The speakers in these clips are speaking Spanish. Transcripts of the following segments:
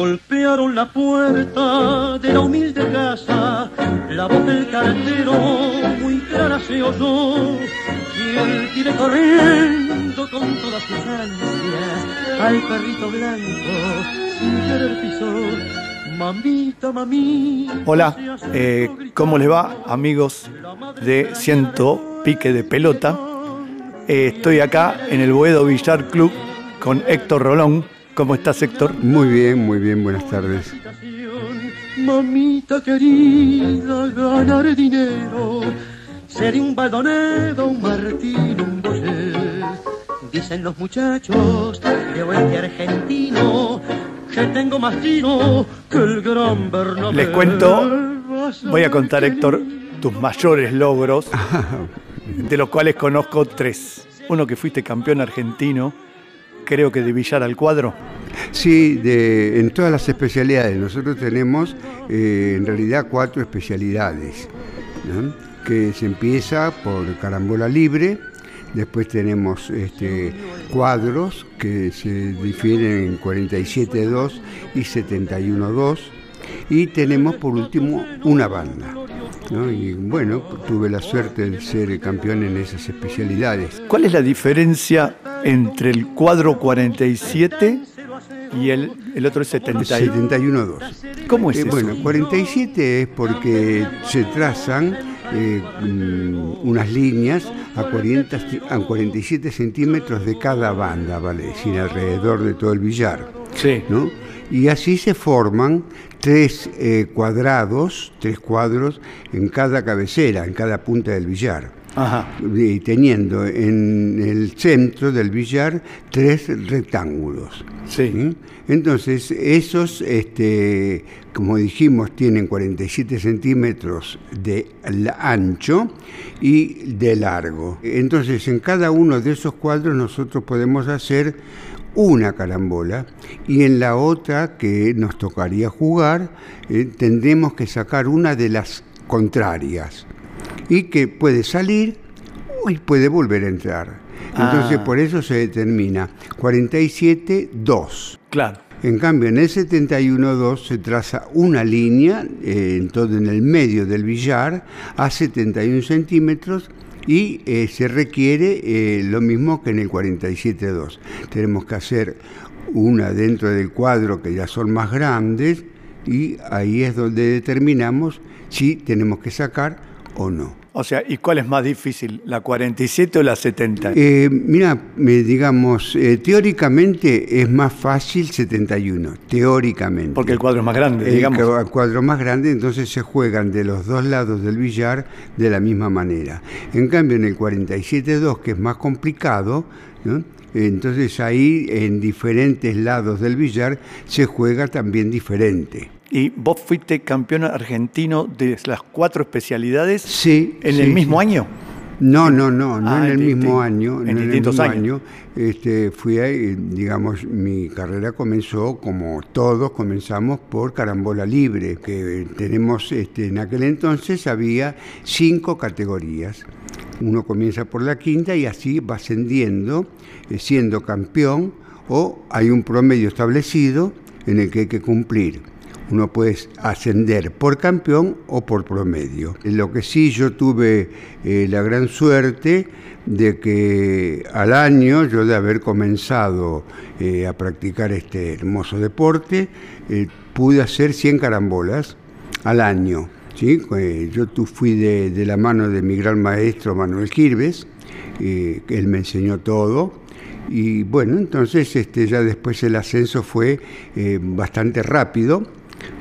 Golpearon la puerta de la humilde casa, la voz del cartero muy clara se oyó. Y él viene corriendo con todas sus ansias al perrito blanco, sin querer pisó. Mamita, mamita. Hola, eh, ¿cómo les va, amigos de Ciento Pique de Pelota? Eh, estoy acá en el Boedo Villar Club con Héctor Rolón. ¿Cómo estás, Héctor? Muy bien, muy bien, buenas tardes. Mamita querida, ganar dinero, ser un baldonedo, un martín, un boyer. Dicen los muchachos de oeste argentino que tengo más tiro que el gran Bernabé. Les cuento, voy a contar, Héctor, tus mayores logros, de los cuales conozco tres. Uno que fuiste campeón argentino, creo que de Villar al cuadro. Sí, de, en todas las especialidades. Nosotros tenemos eh, en realidad cuatro especialidades, que se empieza por carambola libre, después tenemos este, cuadros que se difieren en 47-2 y 71-2, y tenemos por último una banda. ¿No? Y bueno, tuve la suerte de ser campeón en esas especialidades. ¿Cuál es la diferencia entre el cuadro 47 y el, el otro es 71? 71-2. ¿Cómo es Eh, eso? bueno, 47 es porque se trazan eh, mm, unas líneas a, 40, ci- a 47 centímetros de cada banda, vale decir, alrededor de todo el billar. Sí. ¿no? Y así se forman tres eh, cuadrados, tres cuadros en cada cabecera, en cada punta del billar. Ajá. Y teniendo en el centro del billar tres rectángulos. Sí. ¿Mm? Entonces, esos, este, como dijimos, tienen 47 centímetros de ancho y de largo. Entonces, en cada uno de esos cuadros nosotros podemos hacer una carambola y en la otra que nos tocaría jugar eh, tendremos que sacar una de las contrarias y que puede salir y puede volver a entrar. Entonces Ah. por eso se determina 47-2. Claro. En cambio, en el 71-2 se traza una línea eh, en todo en el medio del billar a 71 centímetros y eh, se requiere eh, lo mismo que en el 47-2. Tenemos que hacer una dentro del cuadro que ya son más grandes y ahí es donde determinamos si tenemos que sacar o no. O sea, ¿y cuál es más difícil, la 47 o la 70? Eh, mira, digamos, eh, teóricamente es más fácil 71, teóricamente. Porque el cuadro es más grande, El digamos. cua- cuadro más grande, entonces se juegan de los dos lados del billar de la misma manera. En cambio, en el 47-2, que es más complicado, ¿no? entonces ahí en diferentes lados del billar se juega también diferente. ¿Y vos fuiste campeón argentino de las cuatro especialidades Sí. en sí, el mismo sí. año? No, no, no, no Ah, en el mismo año. en no el distintos mismo años. año. Este, fui ahí, digamos, mi carrera comenzó como todos comenzamos por carambola libre, que tenemos, este, en aquel entonces había cinco categorías. Uno comienza por la quinta y así va ascendiendo, eh, siendo campeón, o hay un promedio establecido en el que hay que cumplir. Uno puede ascender por campeón o por promedio. Lo que sí yo tuve eh, la gran suerte de que al año, yo de haber comenzado eh, a practicar este hermoso deporte, eh, pude hacer 100 carambolas al año. ¿sí? Yo fui de, la mano de mi gran maestro Manuel Quirves, eh, que él me enseñó todo. Y bueno, entonces este, ya después el ascenso fue bastante rápido,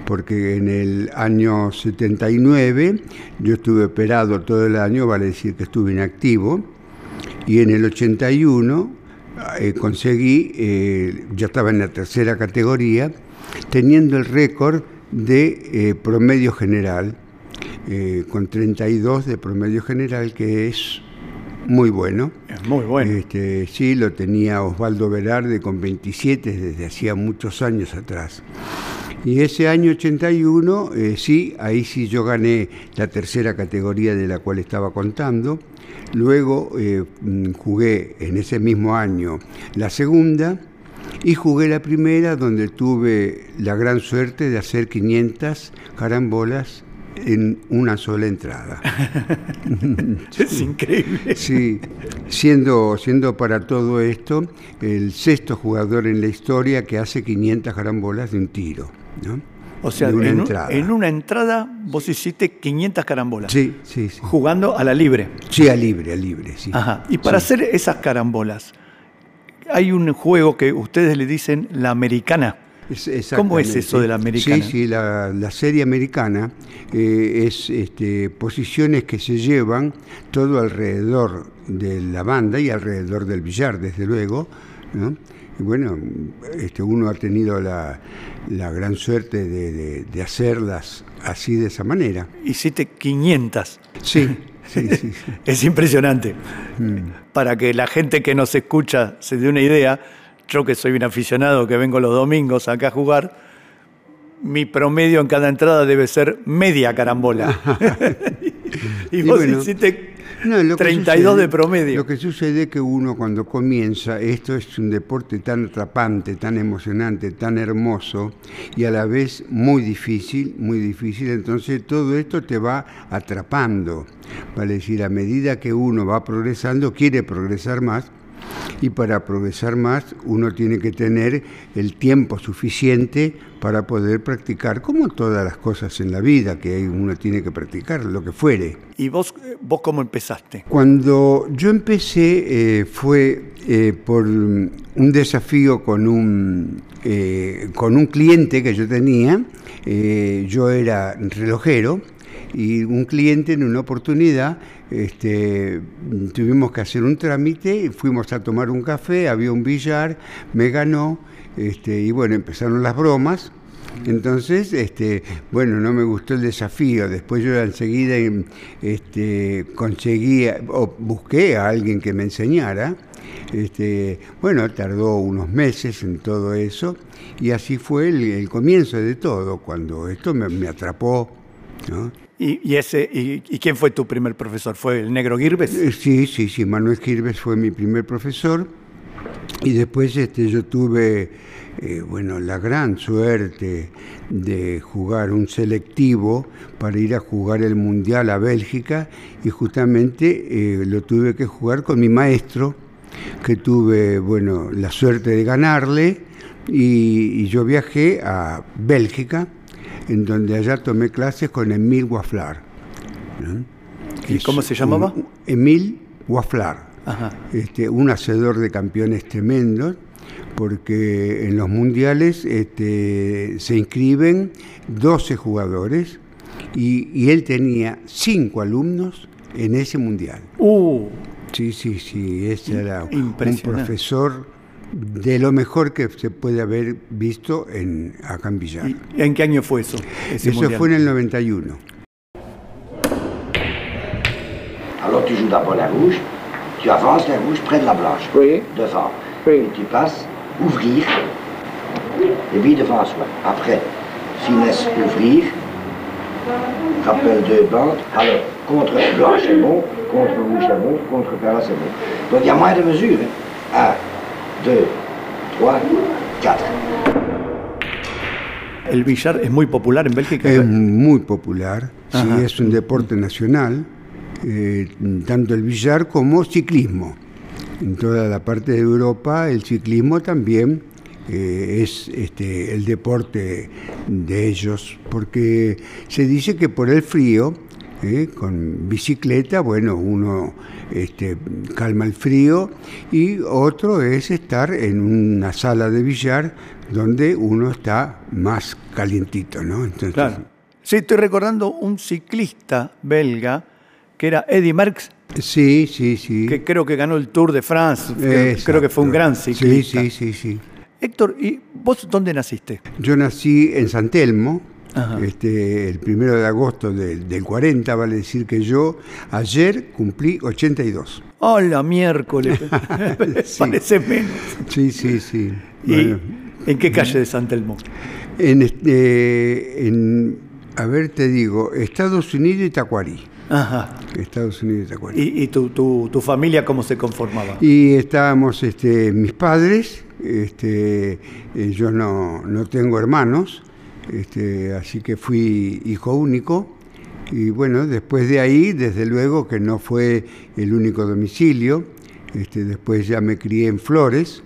porque en el año 79 yo estuve operado todo el año, vale decir que estuve inactivo, y en el 81 eh, conseguí, eh, ya estaba en la tercera categoría, teniendo el récord de eh, promedio general, eh, con 32 de promedio general, que es muy bueno. Es muy bueno. Este, sí, lo tenía Osvaldo Velarde con 27 desde hacía muchos años atrás. Y ese año 81, eh, sí, ahí sí yo gané la tercera categoría de la cual estaba contando. Luego eh, mm, jugué en ese mismo año la segunda Y jugué la primera donde tuve la gran suerte de hacer 500 carambolas en una sola entrada. es increíble. Sí, siendo, siendo para todo esto el sexto jugador en la historia que hace 500 carambolas de un tiro. ¿No? O sea, en, en, una entrada vos hiciste 500 carambolas. Sí, sí, sí. Jugando a la libre. Sí, a libre, a libre, sí. Ajá. Y para hacer esas carambolas, hay un juego que ustedes le dicen la americana. ¿Cómo es eso de la americana? Sí, sí, la, serie americana eh, es este, posiciones que se llevan todo alrededor de la banda y alrededor del billar, desde luego. ¿no? Bueno, este, uno ha tenido la, gran suerte de, hacerlas así de esa manera. Hiciste 500. Sí, sí, sí. es impresionante. Mm. Para que la gente que nos escucha se dé una idea, yo que soy un aficionado que vengo los domingos acá a jugar, mi promedio en cada entrada debe ser media carambola. y, vos hiciste no, 32 de promedio. Lo que sucede es que uno cuando comienza, esto es un deporte tan atrapante, tan emocionante, tan hermoso y a la vez muy difícil, muy difícil, entonces todo esto te va atrapando. Vale decir, a medida que uno va progresando, quiere progresar más, y para progresar más uno tiene que tener el tiempo suficiente para poder practicar, como todas las cosas en la vida, que uno tiene que practicar, lo que fuere. ¿Y vos, vos cómo empezaste? Cuando yo empecé eh, fue eh, por un desafío con un, eh, con un cliente que yo tenía, yo era relojero, y un cliente en una oportunidad este, tuvimos que hacer un trámite, fuimos a tomar un café, había un billar, me ganó, este, y bueno, empezaron las bromas. Entonces, este, bueno, no me gustó el desafío. Después yo enseguida este, conseguí o busqué a alguien que me enseñara. Este, bueno, tardó unos meses en todo eso y así fue el, comienzo de todo, cuando esto me, atrapó. ¿Y, ese, y, quién fue tu primer profesor? ¿Fue el negro Girbes? Eh, sí, sí, sí, Manuel Girbes fue mi primer profesor. Y después este, yo tuve eh, bueno, la gran suerte de jugar un selectivo para ir a jugar el Mundial a Bélgica y justamente eh, lo tuve que jugar con mi maestro, que tuve bueno, la suerte de ganarle y yo viajé a Bélgica en donde allá tomé clases con Emil Waflar. ¿Y cómo se llamaba? Emil Waflar, este, un hacedor de campeones tremendos, porque en los mundiales este, se inscriben 12 jugadores y, él tenía 5 alumnos en ese mundial. Uh. Sí, sí, sí, ese era un profesor de lo mejor que se puede haber visto en, acá en Villar. ¿Y en qué año fue eso? Eso fue en el 91. Alors tu joues d'abord la rouge, tu avances la rouge près de la blanche, oui. devant. Oui. Et tu passes ouvrir, et puis devant soi. Après, finesse ouvrir, rappel deux bandes. Alors, contre blanche c'est bon, contre rouge c'est bon, contre perla c'est bon. Donc il y a moins de mesures. Hein. 2, 3, 4. ¿El billar es muy popular en Bélgica? Es muy popular, sí, es un deporte nacional, eh, tanto el billar como ciclismo. En toda la parte de Europa el ciclismo también eh, es este, el deporte de ellos, porque se dice que por el frío, eh, con bicicleta, bueno, uno este, calma el frío y otro es estar en una sala de billar donde uno está más calientito, ¿no? Entonces, claro. Sí, estoy recordando un ciclista belga que era Eddie Merckx. Sí, sí, sí. Que creo que ganó el Tour de France. Creo que fue un gran ciclista. Sí, sí, sí, sí. Héctor, ¿y vos dónde naciste? Yo nací en San Telmo, este, el primero de agosto del 40, vale decir que yo ayer cumplí 82. Hola, miércoles. Parece menos. Sí, sí, sí. ¿Y en qué calle de San Telmo? En, este, en, a ver, te digo, Estados Unidos y Tacuarí. Ajá. Estados Unidos y Tacuarí. ¿Y, tu, tu, familia cómo se conformaba? Y estábamos este, mis padres, este, yo no, no tengo hermanos, este, así que fui hijo único. Y bueno, después de ahí, desde luego que no fue el único domicilio, este, después ya me crié en Flores,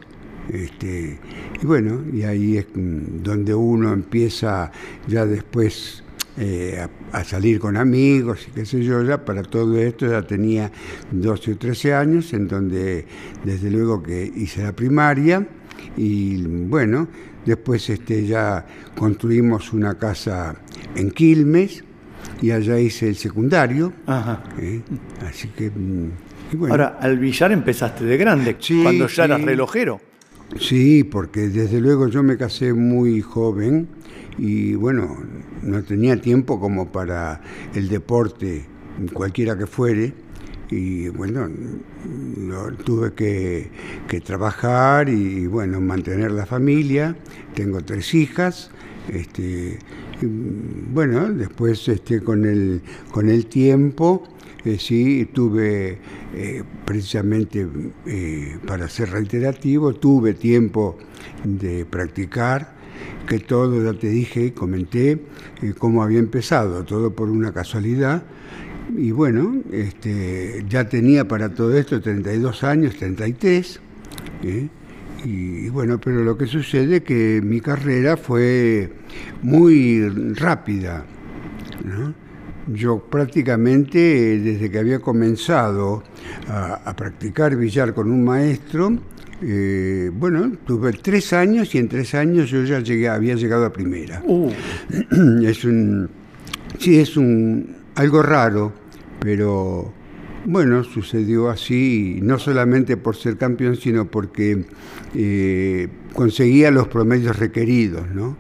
este, y bueno, y ahí es donde uno empieza ya después eh, a, salir con amigos y qué sé yo, ya para todo esto ya tenía 12 o 13 años, en donde desde luego que hice la primaria y bueno, después este, ya construimos una casa en Quilmes y allá hice el secundario. ¿eh? Así que... Mm, Ahora, al billar empezaste de grande, cuando ya eras relojero. Sí, porque desde luego yo me casé muy joven y bueno, no tenía tiempo como para el deporte, cualquiera que fuere, y bueno, tuve que, trabajar y bueno, mantener la familia, tengo tres hijas, este, bueno, después este, con, el, con el tiempo eh, sí, tuve eh, precisamente eh, para ser reiterativo, tuve tiempo de practicar, que todo, ya te dije, comenté cómo había empezado, todo por una casualidad. Y bueno, este, ya tenía para todo esto 32 años, 33. Y, bueno, pero lo que sucede es que mi carrera fue muy rápida. ¿no? Yo prácticamente desde que había comenzado a, practicar billar con un maestro, eh, bueno, tuve tres años y en tres años yo ya llegué, había llegado a primera. Uh. Es un, sí, es un algo raro, pero bueno, sucedió así, no solamente por ser campeón, sino porque eh, conseguía los promedios requeridos, ¿no?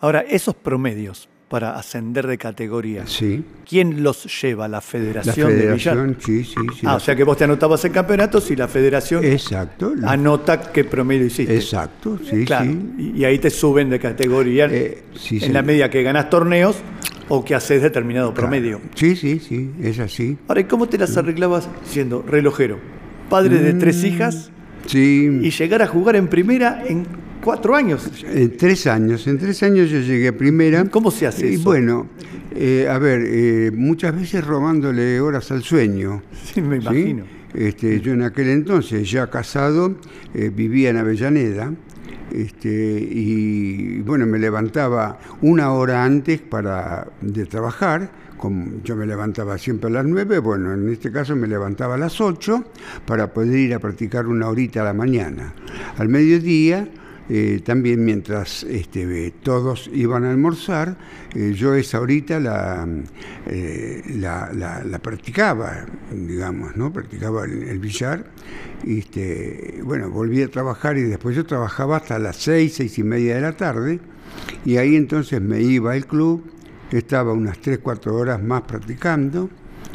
Ahora, esos promedios, para ascender de categoría. Sí. ¿Quién los lleva? ¿La Federación, la federación Sí, sí, sí. Ah, o sea que vos te anotabas en campeonatos y la Federación Exacto, anota qué promedio hiciste. Exacto, sí, sí. Y, ahí te suben de categoría eh, en la medida que ganas torneos o que haces determinado promedio. Sí, sí, sí, es así. Ahora, ¿y cómo te las arreglabas siendo relojero? Padre de tres mm, hijas. Sí. Y llegar a jugar en primera en cuatro años. En tres años, en tres años yo llegué a primera. ¿Cómo se hace y eso? Bueno, eh, a ver, eh, muchas veces robándole horas al sueño. Sí, me imagino. Este, yo en aquel entonces, ya casado, eh, vivía en Avellaneda. Este, y bueno, me levantaba una hora antes para de trabajar, como yo me levantaba siempre a las nueve, bueno, en este caso me levantaba a las ocho para poder ir a practicar una horita a la mañana. Al mediodía eh, también mientras este, todos iban a almorzar, eh, yo esa horita eh, la, la, practicaba, digamos, ¿no? Practicaba el, billar. Y este, bueno, volví a trabajar y después yo trabajaba hasta las seis, seis y media de la tarde. Y ahí entonces me iba al club, estaba unas tres, cuatro horas más practicando.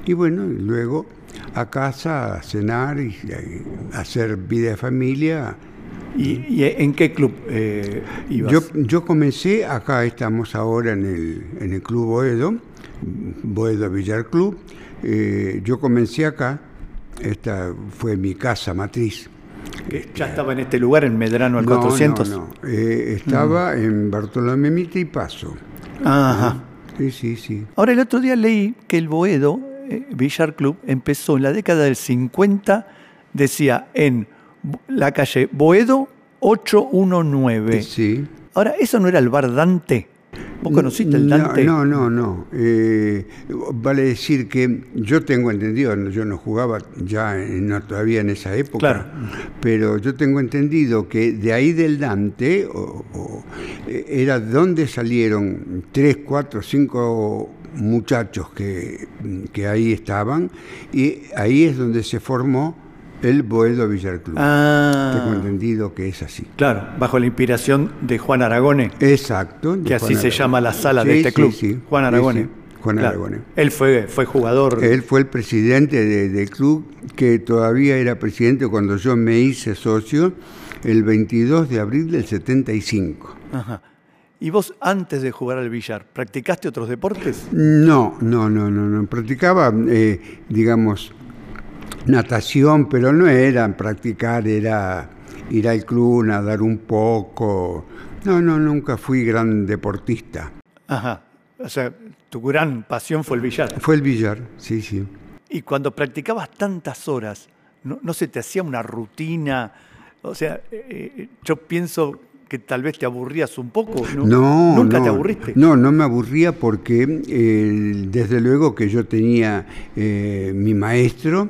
Y bueno, luego a casa a cenar y, y hacer vida de familia ¿Y, en qué club eh, ibas? Yo, yo comencé, acá estamos ahora en el, en el Club Boedo, Boedo Villar Club. Eh, yo comencé acá, esta fue mi casa matriz. ¿Ya estaba en este lugar, en Medrano al 400? No, no, eh, estaba mm. en Bartolomé Mita y Paso. Ajá. Sí, sí, sí. Ahora, el otro día leí que el Boedo, Villar Club, empezó en la década del 50, decía, en la calle Boedo 819. Sí. Ahora, ¿eso no era el bar Dante? ¿Vos conociste el Dante? No, no, no. Eh, vale decir que yo tengo entendido, yo no jugaba ya no, todavía en esa época, pero yo tengo entendido que de ahí del Dante eh, era donde salieron tres, cuatro, cinco muchachos que, que ahí estaban y ahí es donde se formó el Boedo Villar Club. Ah. Tengo entendido que es así. Claro, bajo la inspiración de Juan Aragone. Exacto. Que así se llama la sala de este club. Sí, Juan Aragone. Juan Aragone. Él fue, fue jugador. Él fue el presidente del club, que todavía era presidente cuando yo me hice socio, el 22 de abril del 75. Ajá. ¿Y vos antes de jugar al billar, practicaste otros deportes? No, no, no, no, no. Practicaba, eh, digamos, natación, pero no era practicar, era ir al club, nadar un poco. No, no, nunca fui gran deportista. Ajá. O sea, tu gran pasión fue el billar. Fue el billar, sí, sí. Y cuando practicabas tantas horas, ¿no, no se te hacía una rutina? O sea, eh, eh, yo pienso que tal vez te aburrías un poco. ¿no? No, ¿Nunca no, te aburriste? No, no me aburría porque eh, desde luego que yo tenía eh, mi maestro,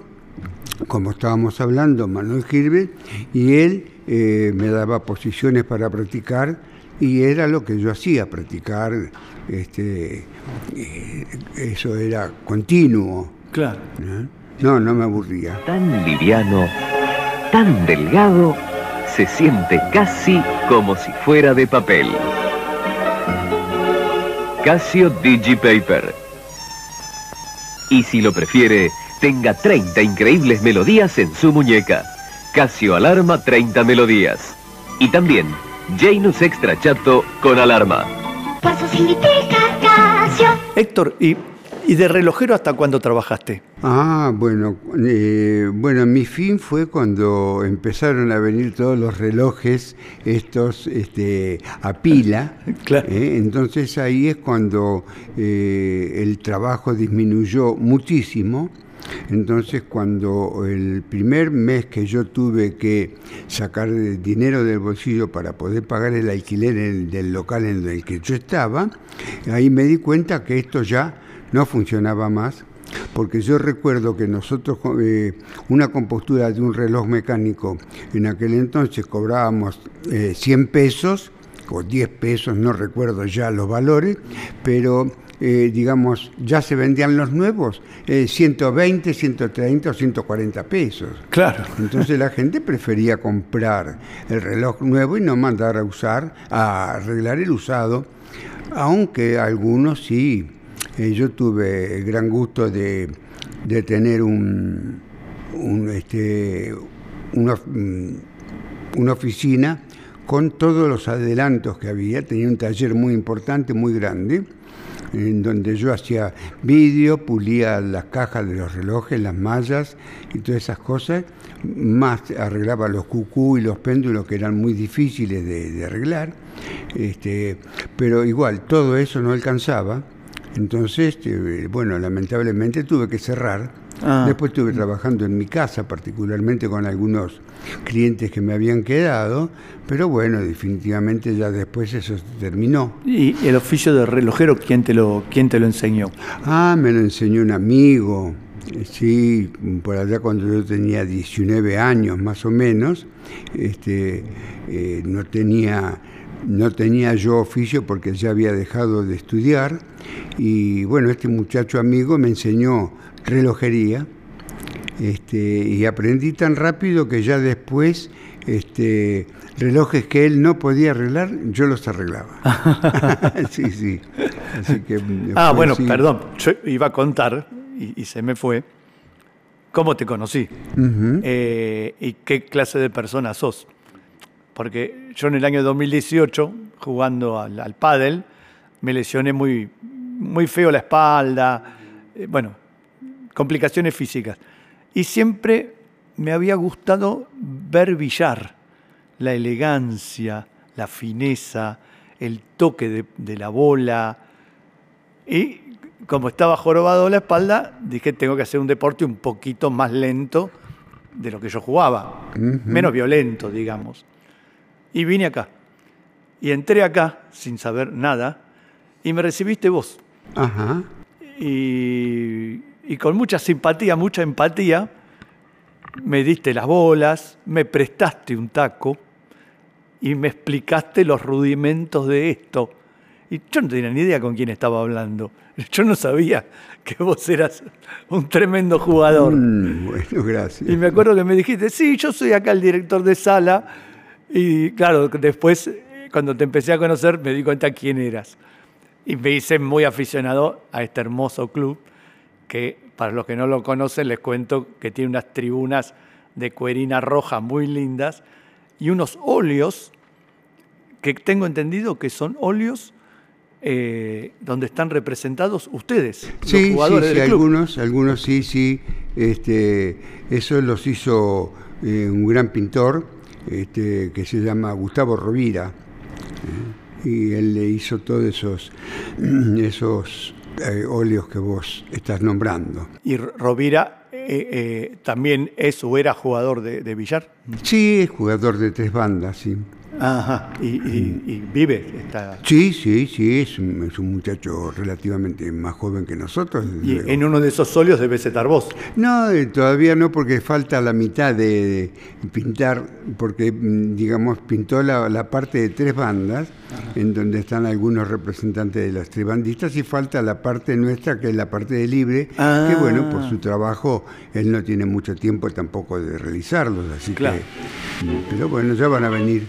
como estábamos hablando, Manuel Gilbert, y él eh, me daba posiciones para practicar y era lo que yo hacía, practicar, este, eh, eso era continuo. Claro. ¿no? No, no me aburría. Tan liviano, tan delgado, se siente casi como si fuera de papel. Casio Digipaper. Y si lo prefiere, tenga 30 increíbles melodías en su muñeca. Casio Alarma 30 melodías. Y también Janus Extra Chato con alarma. Paso significa Casio. Héctor, ¿y, ¿y de relojero hasta cuándo trabajaste? Ah, bueno, eh, bueno, mi fin fue cuando empezaron a venir todos los relojes estos este, a pila. Claro. ¿eh? Entonces ahí es cuando eh, el trabajo disminuyó muchísimo. Entonces cuando el primer mes que yo tuve que sacar dinero del bolsillo para poder pagar el alquiler del local en el que yo estaba, ahí me di cuenta que esto ya no funcionaba más porque yo recuerdo que nosotros eh, una compostura de un reloj mecánico en aquel entonces cobrábamos eh, 100 pesos o 10 pesos, no recuerdo ya los valores, pero eh, digamos ya se vendían los nuevos, eh, 120, 130 o 140 pesos. Claro. Entonces la gente prefería comprar el reloj nuevo y no mandar a usar, a arreglar el usado, aunque algunos sí. Eh, yo tuve el gran gusto de, de tener un, un, este, una, mm, una oficina con todos los adelantos que había. Tenía un taller muy importante, muy grande, en donde yo hacía vídeo, pulía las cajas de los relojes, las mallas y todas esas cosas, más arreglaba los cucú y los péndulos que eran muy difíciles de, de arreglar, este, pero igual todo eso no alcanzaba, entonces, este, bueno, lamentablemente tuve que cerrar. Ah. Después estuve trabajando en mi casa, particularmente con algunos clientes que me habían quedado, pero bueno, definitivamente ya después eso terminó. ¿Y el oficio de relojero quién te lo, quién te lo enseñó? Ah, me lo enseñó un amigo, sí, por allá cuando yo tenía 19 años más o menos, este, eh, no, tenía, no tenía yo oficio porque ya había dejado de estudiar y bueno, este muchacho amigo me enseñó relojería este, y aprendí tan rápido que ya después este, relojes que él no podía arreglar, yo los arreglaba. sí, sí. Así que, Ah, bueno, perdón, yo iba a contar y, y se me fue. ¿Cómo te conocí? Eh, ¿Y qué clase de persona sos? Porque yo en el año 2018, jugando al, al pádel, me lesioné muy, muy feo la espalda, eh, bueno, complicaciones físicas. Y siempre me había gustado ver billar, la elegancia, la fineza, el toque de, de la bola. Y como estaba jorobado la espalda, dije, tengo que hacer un deporte un poquito más lento de lo que yo jugaba, menos violento, digamos. Y vine acá. Y entré acá sin saber nada y me recibiste vos. Ajá. Y, y con mucha simpatía, mucha empatía, me diste las bolas, me prestaste un taco y me explicaste los rudimentos de esto. Y yo no tenía ni idea con quién estaba hablando. Yo no sabía que vos eras un tremendo jugador. Mm, bueno, gracias. Y me acuerdo que me dijiste, sí, yo soy acá el director de sala. Y claro, después, cuando te empecé a conocer, me di cuenta quién eras. Y me hice muy aficionado a este hermoso club, que para los que no lo conocen, les cuento que tiene unas tribunas de cuerina roja muy lindas y unos óleos que tengo entendido que son óleos eh, donde están representados ustedes, los Sí, sí, jugadores sí, del club. algunos, algunos sí, sí. Este, eso los hizo eh, un gran pintor este, que se llama Gustavo Rovira. ¿eh? Y él le hizo todos esos, esos eh, óleos que vos estás nombrando. ¿Y Rovira eh, eh, también es o era jugador de, de billar? Sí, es jugador de tres bandas, sí. Ajá, y, y- y vive. Está, Sí, sí, sí, es un, es un muchacho relativamente más joven que nosotros. y luego. en uno de esos solios debes estar vos. No, eh, todavía no, porque falta la mitad de, de pintar, porque, mm, digamos, pintó la, la parte de tres bandas, en donde están algunos representantes de los tres bandistas, y falta la parte nuestra, que es la parte de libre, Ah. que bueno, por su trabajo, él no tiene mucho tiempo tampoco de realizarlos, así Claro. que... mm, Pero bueno, ya van a venir.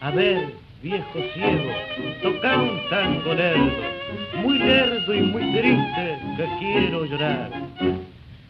A ver, viejo ciego, toca un tango lerdo, muy lerdo y muy triste, que quiero llorar.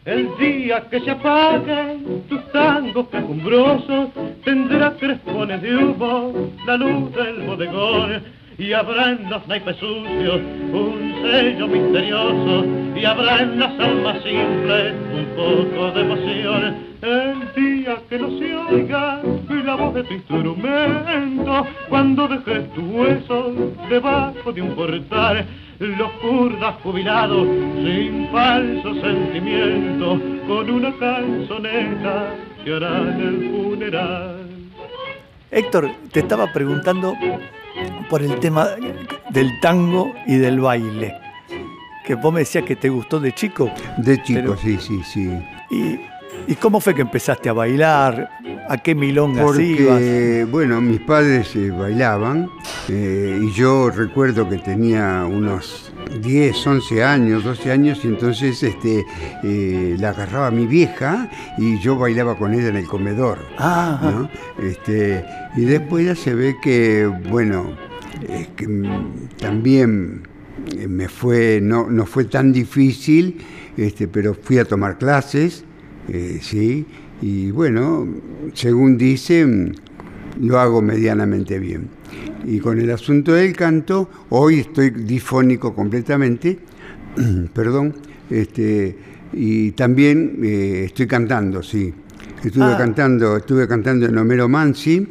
El día que se apaguen tus tangos quejumbrosos, tendrá crespones de humo la luz del bodegón, y habrá en los naipes sucios un sello misterioso, y habrá en las almas simples un poco de emoción. El día que no se oiga la voz de tu instrumento, cuando dejes tus huesos debajo de un portal, los kurdas jubilados sin falso sentimiento, con una canzoneta que harán el funeral. Héctor, te estaba preguntando por el tema del tango y del baile. Que vos me decías que te gustó de chico. De chico, Pero- sí, sí, sí. ¿Y, y cómo fue que empezaste a bailar? ¿A qué milongas ibas? Porque, bueno, mis padres eh, bailaban eh, y yo recuerdo que tenía unos 10, 11 años, 12 años y entonces este, eh, la agarraba mi vieja y yo bailaba con ella en el comedor. Ah, ¿no? Este, y después ya se ve que, bueno, eh, que, mm, también eh, me fue, no, no fue tan difícil, este, pero fui a tomar clases, eh, sí, y bueno, según dicen, lo hago medianamente bien. Y con el asunto del canto, hoy estoy difónico completamente, perdón, este, y también eh, estoy cantando, sí. Estuve Ah. cantando, estuve cantando en Homero Mansi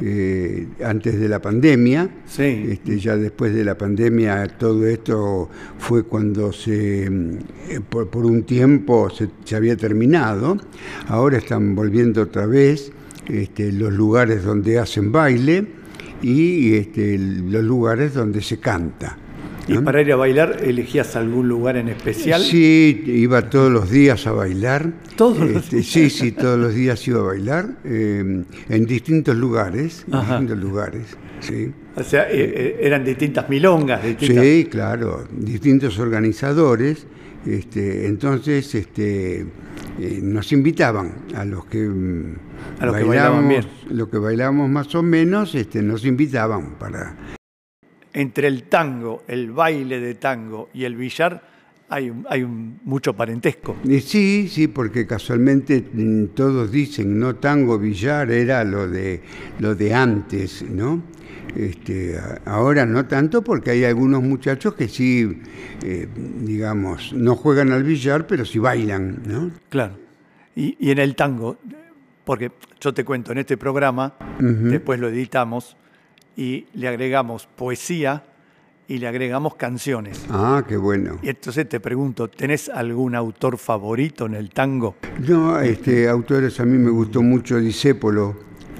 eh, antes de la pandemia. Sí. Este, ya después de la pandemia todo esto fue cuando se eh, por, por un tiempo se, se había terminado. Ahora están volviendo otra vez este, los lugares donde hacen baile y este, los lugares donde se canta. ¿Y para ir a bailar elegías algún lugar en especial? Sí, iba todos los días a bailar. ¿Todos los Este, días? Sí, sí, todos los días iba a bailar eh, en distintos lugares, en distintos lugares, sí. O sea, eh, eh, eran distintas milongas, distintas... Sí, claro, distintos organizadores. Este, entonces, este, eh, nos invitaban a los que mm, A los que bailaban bien. los que bailábamos más o menos, este, nos invitaban para Entre el tango, el baile de tango y el billar hay, hay mucho parentesco. Sí, sí, porque casualmente mm, todos dicen, no tango billar era lo de lo de antes, ¿no? Este, ahora no tanto porque hay algunos muchachos que sí, eh, digamos, no juegan al billar, pero sí bailan, ¿no? Claro. Y, y en el tango, porque yo te cuento, en este programa, después lo editamos y le agregamos poesía y le agregamos canciones. Ah, qué bueno. Y entonces te pregunto, ¿tenés algún autor favorito en el tango? No, este, autores a mí me gustó mucho Disépolo,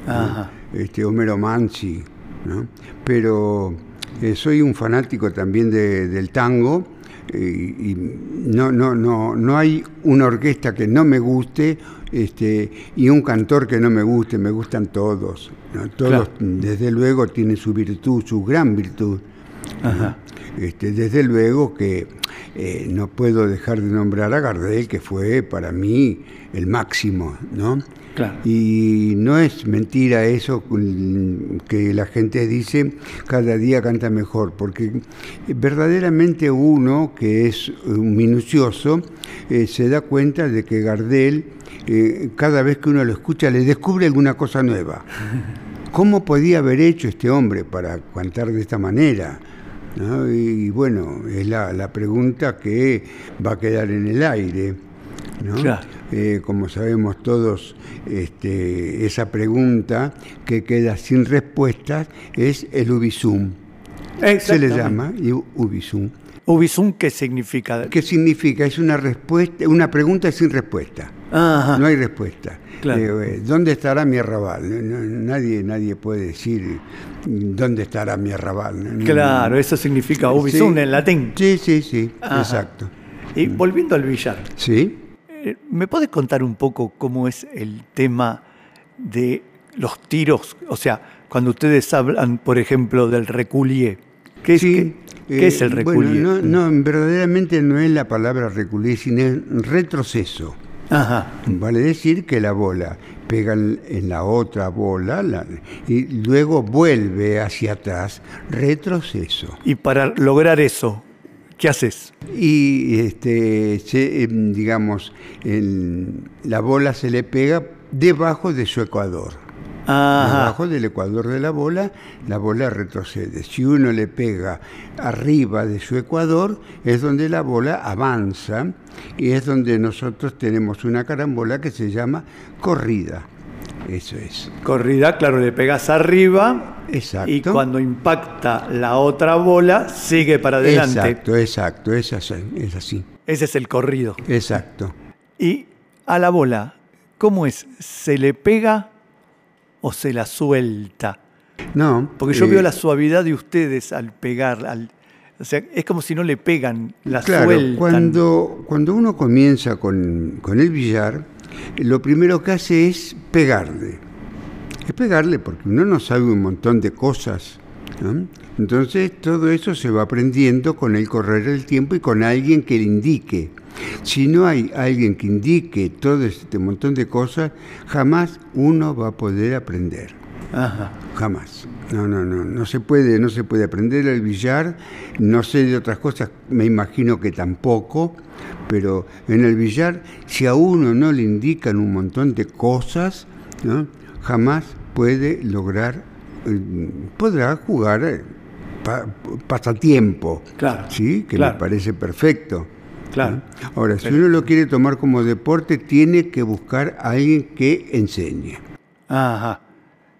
Ajá. este, Homero Mansi, ¿no? pero eh, soy un fanático también de- del tango eh, y no, no, no, no hay una orquesta que no me guste este, y un cantor que no me guste, me gustan todos. ¿no? Todos, Claro. desde luego, tienen su virtud, su gran virtud. Ajá. Este, desde luego que eh, no puedo dejar de nombrar a Gardel, que fue para mí el máximo, ¿no? Claro. Y no es mentira eso que la gente dice cada día canta mejor, porque verdaderamente uno que es un minucioso eh, se da cuenta de que Gardel, eh, cada vez que uno lo escucha, le descubre alguna cosa nueva. ¿Cómo podía haber hecho este hombre para cantar de esta manera? ¿No? Y, bueno, es la, la pregunta que va a quedar en el aire. ¿no? Claro. Eh, como sabemos todos, este, esa pregunta que queda sin respuesta es el ubisum. Se le llama ubisum. Ubisum, ¿qué significa? ¿Qué significa? Es una respuesta, una pregunta sin respuesta. Ajá. No hay respuesta. Claro. Eh, ¿Dónde estará mi arrabal? No- nadie, nadie puede decir dónde estará mi arrabal. No- Claro, eso significa ubisum Sí. en latín. Sí, sí, sí, Ajá. exacto. Y volviendo al billar, ¿Sí? eh, ¿me podés contar un poco cómo es el tema de los tiros? O sea, cuando ustedes hablan, por ejemplo, del reculier. ¿Qué, es- Sí, qué- eh, qué es el bueno, reculier? no, no, verdaderamente no es la palabra reculier, sino es retroceso. Ajá. Vale decir que la bola pega en la otra bola la- y luego vuelve hacia atrás, retroceso. Y para lograr eso, ¿qué haces? Y este, se, em, digamos, el- la bola se le pega debajo de su ecuador. Ajá. Debajo del ecuador de la bola, la bola retrocede. Si uno le pega arriba de su ecuador, es donde la bola avanza y es donde nosotros tenemos una carambola que se llama corrida. Eso es. Corrida, claro, le pegas arriba Exacto. y cuando impacta la otra bola, sigue para adelante. Exacto, exacto, es así, es así. Ese es el corrido. Exacto. Y a la bola, ¿cómo es? ¿Se le pega o se la suelta? No, Porque yo eh, veo la suavidad de ustedes al pegar. Al, o sea, es como si no le pegan, la Claro, sueltan. cuando, cuando uno comienza con, con el billar, lo primero que hace es pegarle. Es pegarle porque uno no sabe un montón de cosas. ¿no? Entonces todo eso se va aprendiendo con el correr del tiempo y con alguien que le indique. Si no hay alguien que indique todo este montón de cosas, jamás uno va a poder aprender. Ajá. Jamás. No, no, no, no se puede, no se puede aprender el billar. No sé de otras cosas, me imagino que tampoco. Pero en el billar, si a uno no le indican un montón de cosas, ¿no? jamás puede lograr, eh, podrá jugar eh, pa- pasatiempo. Claro, Sí, que claro. me parece perfecto. Claro. Ahora, si uno lo quiere tomar como deporte, tiene que buscar a alguien que enseñe. Ajá.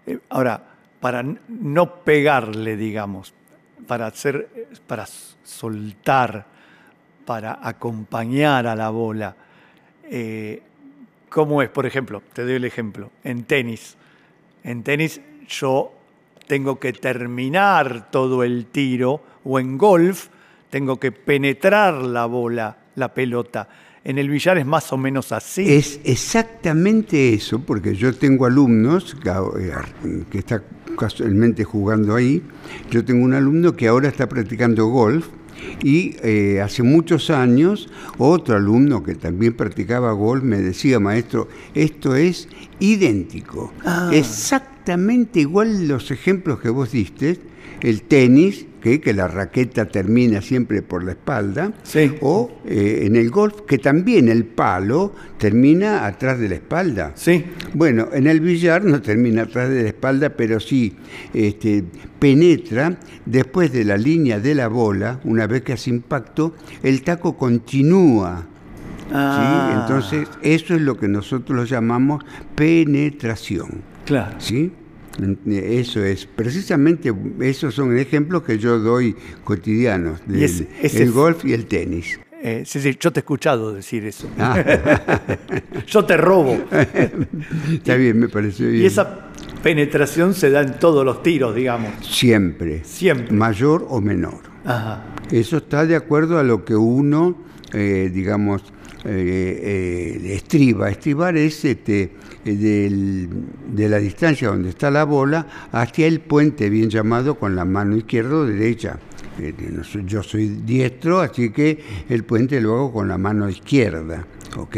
Eh, Ahora, para no pegarle, digamos, para hacer, para soltar, para acompañar a la bola, eh, ¿cómo es? Por ejemplo, te doy el ejemplo, en tenis. En tenis yo tengo que terminar todo el tiro, o en golf tengo que penetrar la bola, la pelota. En el billar es más o menos así. Es exactamente eso, porque yo tengo alumnos que, eh, está casualmente jugando ahí. Yo tengo un alumno que ahora está practicando golf y eh, hace muchos años otro alumno que también practicaba golf me decía, maestro, esto es idéntico, Ah. exactamente igual los ejemplos que vos diste, el tenis, que, que la raqueta termina siempre por la espalda, Sí. o eh, en el golf, que también el palo termina atrás de la espalda. Sí. Bueno, en el billar no termina atrás de la espalda, pero sí este, penetra después de la línea de la bola, una vez que hace impacto, el taco continúa. ¿sí? Ah, Entonces, eso es lo que nosotros lo llamamos penetración. Claro. ¿Sí? Eso es, precisamente esos son ejemplos que yo doy cotidianos, Y del el golf y el tenis. Eh, sí, sí, yo te he escuchado decir eso. Ah, Yo te robo. está bien, me parece bien. Y esa penetración se da en todos los tiros, digamos. Siempre, Siempre. mayor o menor. Ajá. Eso está de acuerdo a lo que uno, eh, digamos, eh, estriba. Estribar es este, del- de la distancia donde está la bola hacia el puente, bien llamado, con la mano izquierda o derecha. Eh, Yo soy diestro, así que el puente lo hago con la mano izquierda, ¿ok?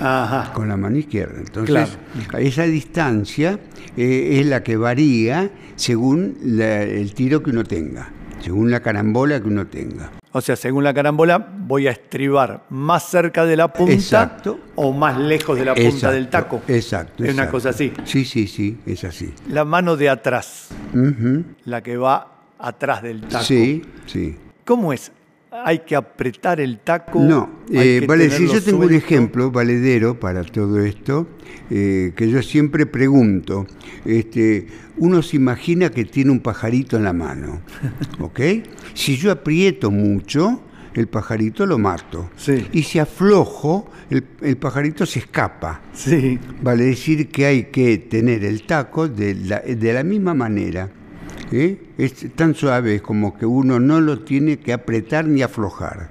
Ajá. Con la mano izquierda. Entonces, Claro. esa distancia eh, es la que varía según la- el tiro que uno tenga, según la carambola que uno tenga. O sea, según la carambola, voy a estribar más cerca de la punta Exacto. o más lejos de la punta Exacto, del taco. Exacto. Es una cosa así. Sí, sí, sí, es así. La mano de atrás, la que va atrás del taco. Sí, sí. ¿Cómo es? ¿Hay que apretar el taco? No, ¿Hay eh, vale, si yo tengo un ejemplo valedero para todo esto, eh, que yo siempre pregunto, este, uno se imagina que tiene un pajarito en la mano, ¿ok? Si yo aprieto mucho, el pajarito lo mato. Sí. Y si aflojo, el, el pajarito se escapa. Sí, Vale decir que hay que tener el taco de la, de la misma manera. ¿Eh? Es tan suave como que uno no lo tiene que apretar ni aflojar.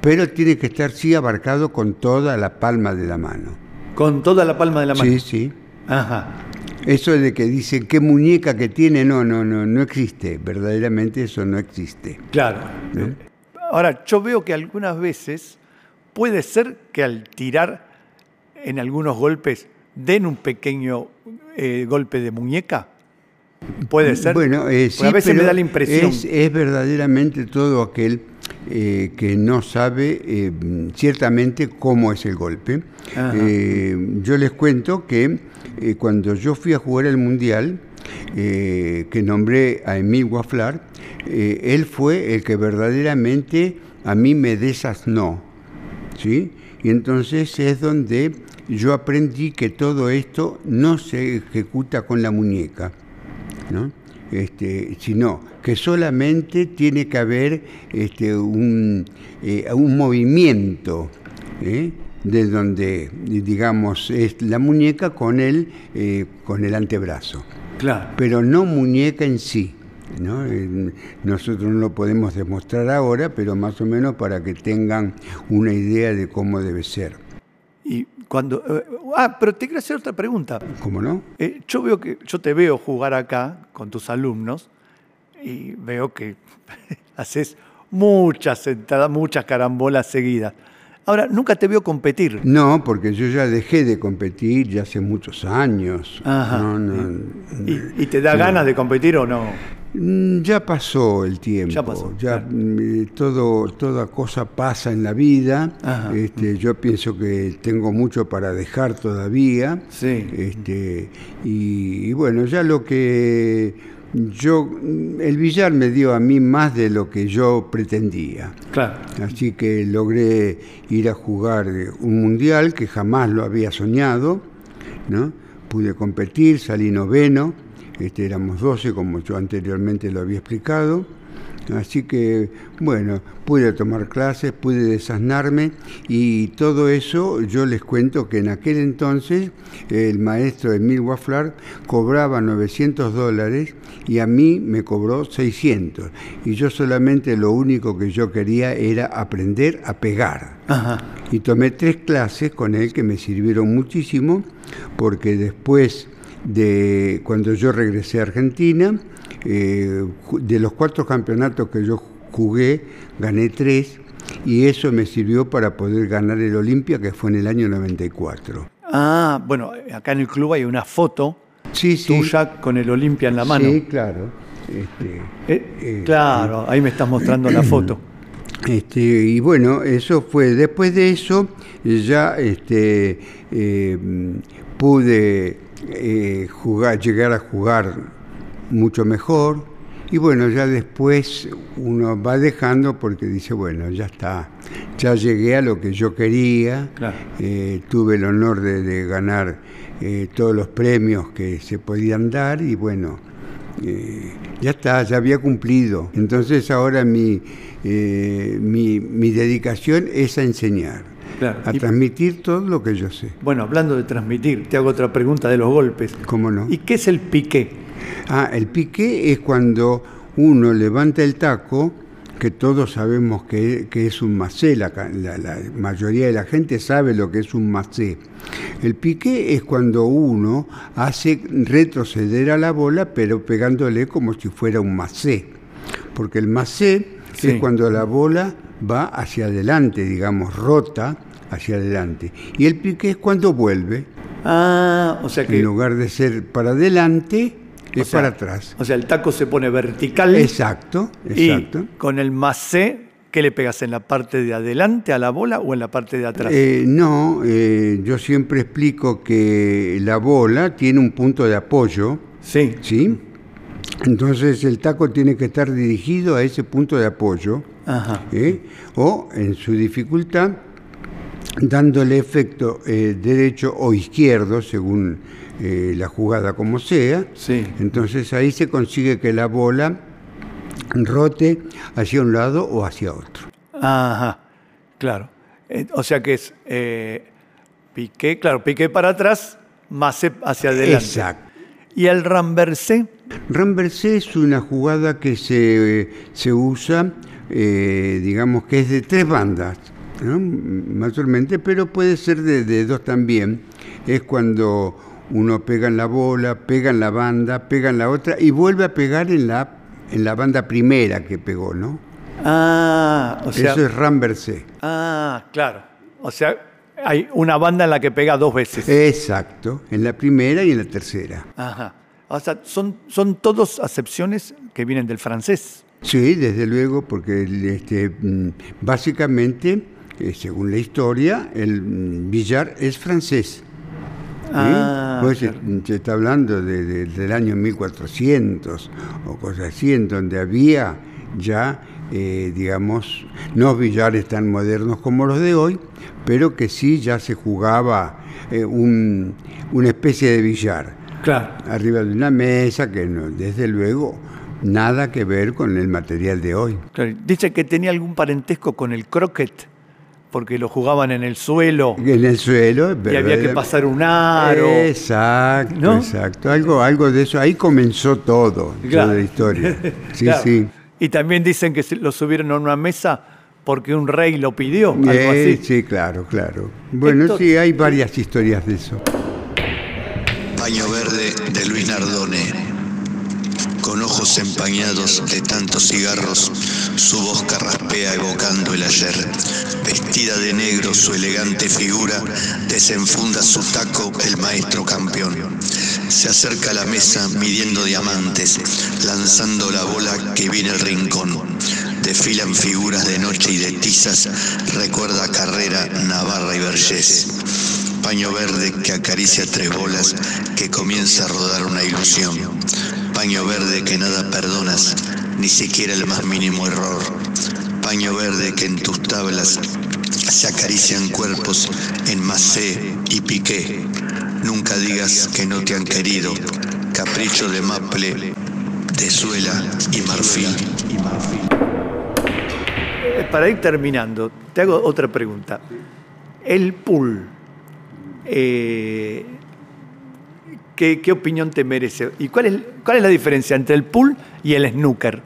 Pero tiene que estar sí abarcado con toda la palma de la mano. con toda la palma de la mano. Sí, sí. Ajá. Eso de que dicen qué muñeca que tiene, no, no, no, no existe. Verdaderamente eso no existe. Claro. ¿Eh? Ahora, yo veo que algunas veces puede ser que al tirar en algunos golpes den un pequeño eh, golpe de muñeca. Puede ser. Bueno, eh, sí, a veces me da la impresión. Es, es verdaderamente todo aquel eh, que no sabe eh, ciertamente cómo es el golpe. Yo les cuento que cuando yo fui a jugar el Mundial, que nombré a Emil Waflar, él fue el que verdaderamente a mí me desasnó. ¿sí? Y entonces es donde yo aprendí que todo esto no se ejecuta con la muñeca, ¿no? Este, sino que solamente tiene que haber este, un, eh, un movimiento ¿eh? de donde, digamos, es la muñeca con el, eh, con el antebrazo Claro. pero no muñeca en sí. ¿no? Nosotros no lo podemos demostrar ahora, pero más o menos para que tengan una idea de cómo debe ser. Y cuando. eh, ah, pero te quiero hacer otra pregunta. ¿Cómo no? Eh, yo veo que yo te veo jugar acá con tus alumnos y veo que haces muchas sentadas, muchas carambolas seguidas. Ahora, nunca te veo competir. No, porque yo ya dejé de competir ya hace muchos años. Ajá. No, no, ¿Y, y te da ganas de competir o no? Mm, Ya pasó el tiempo, Ya pasó, ya, claro. mm, todo, toda cosa pasa en la vida. Ajá. Este, yo pienso que tengo mucho para dejar todavía. Sí. Este, y, y bueno, ya lo que yo, el billar me dio a mí más de lo que yo pretendía. Claro. Así que logré ir a jugar un mundial que jamás lo había soñado, ¿no? Pude competir, salí noveno, este, éramos 12 como yo anteriormente lo había explicado. Así que, bueno, pude tomar clases, pude desasnarme y todo eso yo les cuento que en aquel entonces el maestro Emil Waflar cobraba 900 dólares y a mí me cobró 600. Y yo solamente lo único que yo quería era aprender a pegar. Ajá. Y tomé tres clases con él que me sirvieron muchísimo, porque después de cuando yo regresé a Argentina, eh, de los cuatro campeonatos que yo jugué, gané tres, y eso me sirvió para poder ganar el Olimpia, que fue en el año 94. Ah, bueno, acá en el club hay una foto Sí, sí. tuya con el Olimpia en la mano. Sí, claro. Este, Eh, eh, claro, ahí me estás mostrando la foto. Este, y bueno, eso fue. Después de eso, ya este, eh, pude jugar, llegar a jugar mucho mejor. Y bueno, ya después uno va dejando porque dice, bueno, ya está, ya llegué a lo que yo quería. Claro. Eh, tuve el honor de, de ganar eh, todos los premios que se podían dar y bueno, eh, ya está, ya había cumplido. Entonces ahora mi, mi, mi dedicación es a enseñar, Claro. a transmitir todo lo que yo sé. Bueno, hablando de transmitir, te hago otra pregunta de los golpes. ¿Cómo no? ¿Y qué es el piqué? Ah, el piqué es cuando uno levanta el taco, que todos sabemos que, que es un macé, la, la- la mayoría de la gente sabe lo que es un macé. El piqué es cuando uno hace retroceder a la bola, pero pegándole como si fuera un macé. Porque el macé Sí. es cuando la bola va hacia adelante, digamos, rota hacia adelante. Y el piqué es cuando vuelve, Ah, o sea que. en lugar de ser para adelante, o es sea, para atrás. O sea, el taco se pone vertical. Exacto, exacto. Y con el macé, ¿qué le pegas? ¿En la parte de adelante a la bola o en la parte de atrás? Eh, no, eh, yo siempre explico que la bola tiene un punto de apoyo, sí. ¿sí? Entonces el taco tiene que estar dirigido a ese punto de apoyo Ajá. ¿eh? o en su dificultad dándole efecto eh, derecho o izquierdo según eh, la jugada como sea. Sí. Entonces ahí se consigue que la bola rote hacia un lado o hacia otro. Ajá, claro. Eh, o sea que es piqué, claro, piqué para atrás, Macé hacia adelante. Exacto. ¿Y el ramversé? Ramversé es una jugada que se, se usa, digamos que es de tres bandas, ¿no? mayormente, pero puede ser de, de dos también. Es cuando uno pega en la bola, pega en la banda, pega en la otra y vuelve a pegar en la, en la banda primera que pegó, ¿no? Ah, o sea, Eso es Ramversé. ah, claro. O sea, hay una banda en la que pega dos veces. Exacto, en la primera y en la tercera. Ajá. O sea, son, son todos acepciones que vienen del francés. Sí, desde luego, porque este, mm, básicamente, eh, según la historia, el mm, billar es francés. ¿sí? Ah, Pues se- claro. se, está hablando de- de- del año 1400 o cosas así, en donde había ya, eh, digamos, no billares tan modernos como los de hoy, pero que sí ya se jugaba eh, un- una especie de billar Claro. arriba de una mesa que no, desde luego nada que ver con el material de hoy. claro. Dice que tenía algún parentesco con el croquet, porque lo jugaban en el suelo En el suelo y había que pasar un aro. Exacto, ¿No? exacto. Algo, algo de eso. Ahí comenzó todo, Claro. toda la historia. Sí, Claro. sí. Y también dicen que lo subieron a una mesa porque un rey lo pidió, algo Eh, así. sí, claro, claro. Bueno, sí, hay varias historias de eso. Paño verde de Luis Nardone. Con ojos empañados de tantos cigarros, su voz carraspea evocando el ayer. Vestida de negro, su elegante figura desenfunda su taco el maestro campeón. Se acerca a la mesa midiendo diamantes, lanzando la bola que viene el rincón. Desfilan figuras de noche y de tizas, recuerda carrera Navarra y Vergés paño verde que acaricia tres bolas, que comienza a rodar una ilusión. Paño verde que nada perdonas, ni siquiera el más mínimo error. Paño verde que en tus tablas se acarician cuerpos en Macé y Piqué. Nunca digas que no te han querido. Capricho de Maple, de Suela y Marfil. Eh, Para ir terminando, te hago otra pregunta. El pool, eh, ¿qué, opinión te merece? ¿Y cuál es, cuál es la diferencia entre el pool y el snooker?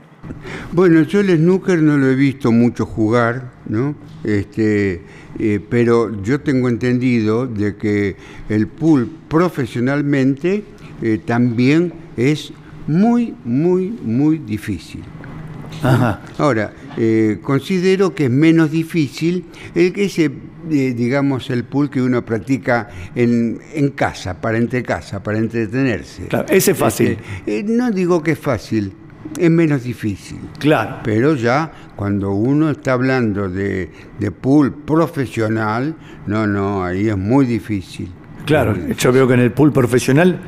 Bueno, yo el snooker no lo he visto mucho jugar, ¿no? Este, eh, pero yo tengo entendido de que el pool profesionalmente eh, también es muy, muy, muy difícil. Ajá. Ahora, eh, considero que es menos difícil el que ese, eh, digamos, el pool que uno practica en, en casa, para entre casa, para entretenerse. Claro, ese es fácil. Este, eh, no digo que es fácil, es menos difícil. Claro. Pero ya cuando uno está hablando de, de pool profesional, no, no, ahí es muy difícil. Claro, yo veo que en el pool profesional,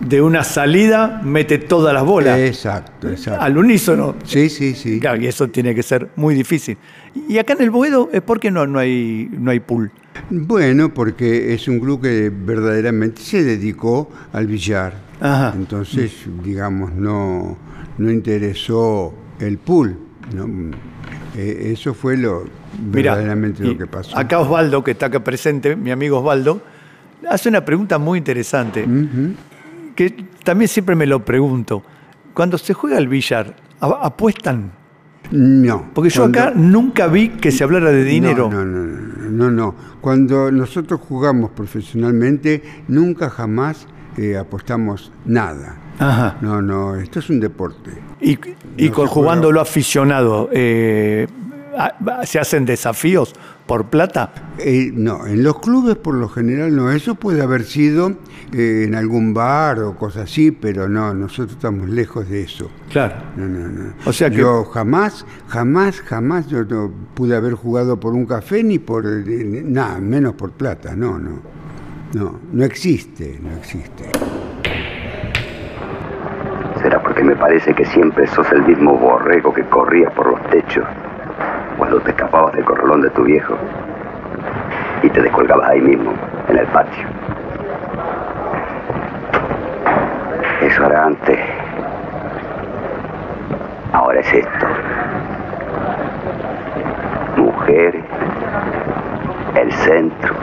de una salida, mete todas las bolas. Exacto, exacto. Al unísono. Sí, sí, sí. Claro, y eso tiene que ser muy difícil. Y acá en el Boedo, ¿es por qué no, no, hay, no hay pool? Bueno, porque es un club que verdaderamente se dedicó al billar. Ajá. Entonces, digamos, no, no interesó el pool. ¿no? Eh, eso fue lo verdaderamente lo que pasó. Acá Osvaldo, que está acá presente, mi amigo Osvaldo, hace una pregunta muy interesante. Que también siempre me lo pregunto. Cuando se juega al billar, ¿a- ¿apuestan? No. Porque yo cuando- acá nunca vi que se hablara de dinero. No, no, no, no, no, no. Cuando nosotros jugamos profesionalmente, nunca jamás eh, apostamos nada. Ajá. No, no, esto es un deporte. Y, y No con se jugándolo aficionado, eh, ¿se hacen desafíos por plata? Eh, no, en los clubes por lo general no. Eso puede haber sido eh, en algún bar o cosas así, pero no, nosotros estamos lejos de eso. Claro. No, no, no. O sea que- Yo jamás, jamás, jamás yo no pude haber jugado por un café ni por eh, nada, menos por plata. No, no. No, no existe, no existe. Será porque me parece que siempre sos el mismo borrego que corría por los techos cuando te escapabas del corralón de tu viejo y te descolgabas ahí mismo, en el patio. Eso era antes. Ahora es esto. Mujeres, el centro.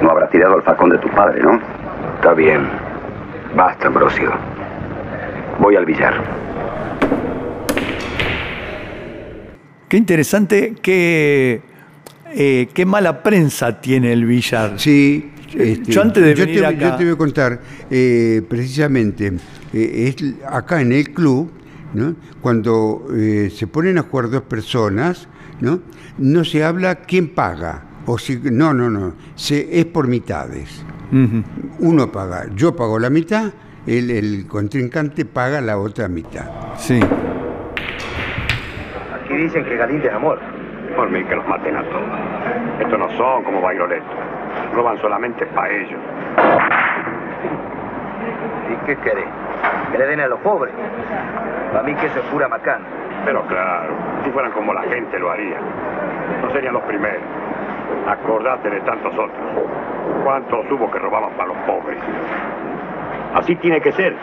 No habrá tirado al facón de tu padre, ¿no? Está bien. Basta, Ambrosio. Voy al billar. Qué interesante, qué, eh, qué mala prensa tiene el billar. Sí. este, yo antes de yo venir te, acá- yo te voy a contar, eh, precisamente, eh, es acá en el club, ¿no? cuando eh, se ponen a jugar dos personas, ¿no? no se habla quién paga. O si, no, no, no. Se, es por mitades. Uno paga, yo pago la mitad, el, el contrincante paga la otra mitad. Sí. Aquí dicen que Galín es amor. Por mí que los maten a todos. Estos no son como bailoletos. Roban solamente para ellos. ¿Y qué querés? Que le den a los pobres. Para mí que eso es pura macana. Pero claro, si fueran como la gente lo haría. No serían los primeros. Acordate de tantos otros. ¿Cuántos hubo que robaban para los pobres? Así tiene que ser.